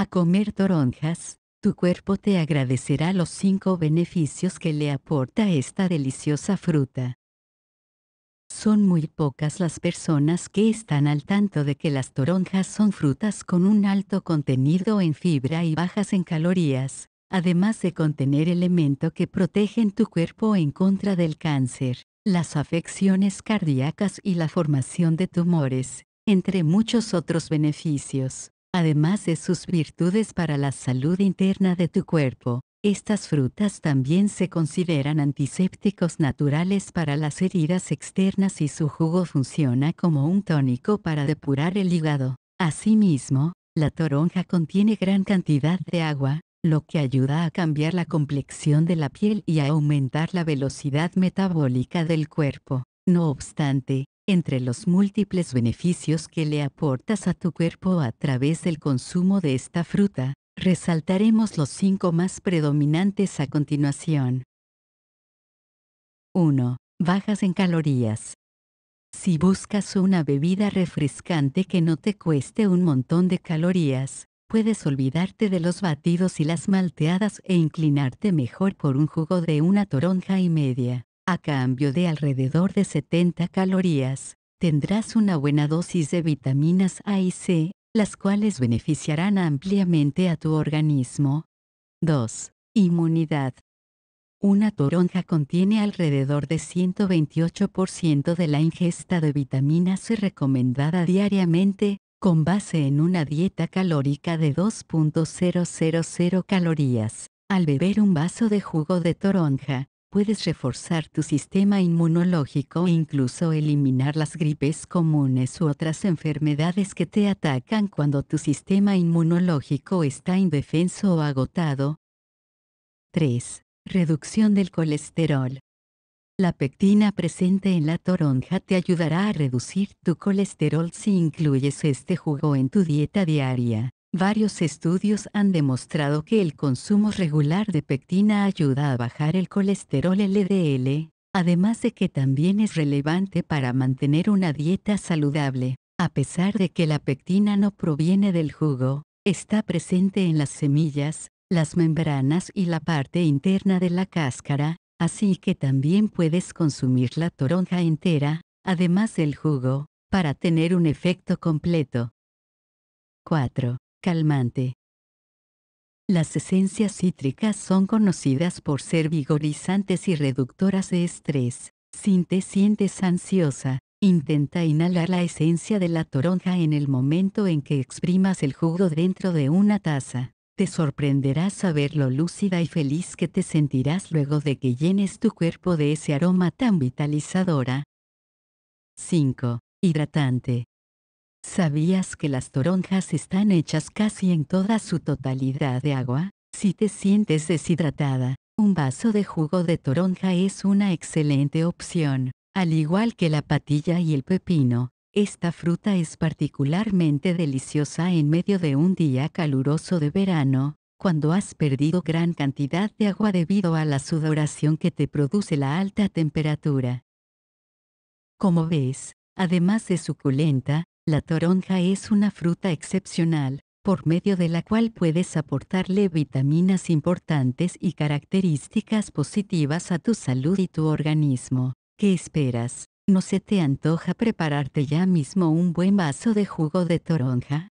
A comer toronjas, tu cuerpo te agradecerá los cinco beneficios que le aporta esta deliciosa fruta. Son muy pocas las personas que están al tanto de que las toronjas son frutas con un alto contenido en fibra y bajas en calorías, además de contener elementos que protegen tu cuerpo en contra del cáncer, las afecciones cardíacas y la formación de tumores, entre muchos otros beneficios. Además de sus virtudes para la salud interna de tu cuerpo, estas frutas también se consideran antisépticos naturales para las heridas externas y su jugo funciona como un tónico para depurar el hígado. Asimismo, la toronja contiene gran cantidad de agua, lo que ayuda a cambiar la complexión de la piel y a aumentar la velocidad metabólica del cuerpo. No obstante, entre los múltiples beneficios que le aportas a tu cuerpo a través del consumo de esta fruta, resaltaremos los cinco más predominantes a continuación. 1. Bajas en calorías. Si buscas una bebida refrescante que no te cueste un montón de calorías, puedes olvidarte de los batidos y las malteadas e inclinarte mejor por un jugo de una toronja y media. A cambio de alrededor de 70 calorías, tendrás una buena dosis de vitaminas A y C, las cuales beneficiarán ampliamente a tu organismo. 2. Inmunidad. Una toronja contiene alrededor de 128% de la ingesta de vitaminas C recomendada diariamente, con base en una dieta calórica de 2.000 calorías. Al beber un vaso de jugo de toronja, puedes reforzar tu sistema inmunológico e incluso eliminar las gripes comunes u otras enfermedades que te atacan cuando tu sistema inmunológico está indefenso o agotado. 3. Reducción del colesterol. La pectina presente en la toronja te ayudará a reducir tu colesterol si incluyes este jugo en tu dieta diaria. Varios estudios han demostrado que el consumo regular de pectina ayuda a bajar el colesterol LDL, además de que también es relevante para mantener una dieta saludable. A pesar de que la pectina no proviene del jugo, está presente en las semillas, las membranas y la parte interna de la cáscara, así que también puedes consumir la toronja entera, además del jugo, para tener un efecto completo. 4. Calmante. Las esencias cítricas son conocidas por ser vigorizantes y reductoras de estrés. Si te sientes ansiosa, intenta inhalar la esencia de la toronja en el momento en que exprimas el jugo dentro de una taza. Te sorprenderás saber lo lúcida y feliz que te sentirás luego de que llenes tu cuerpo de ese aroma tan vitalizadora. 5. Hidratante. ¿Sabías que las toronjas están hechas casi en toda su totalidad de agua? Si te sientes deshidratada, un vaso de jugo de toronja es una excelente opción. Al igual que la patilla y el pepino, esta fruta es particularmente deliciosa en medio de un día caluroso de verano, cuando has perdido gran cantidad de agua debido a la sudoración que te produce la alta temperatura. Como ves, además de suculenta, la toronja es una fruta excepcional, por medio de la cual puedes aportarle vitaminas importantes y características positivas a tu salud y tu organismo. ¿Qué esperas? ¿No se te antoja prepararte ya mismo un buen vaso de jugo de toronja?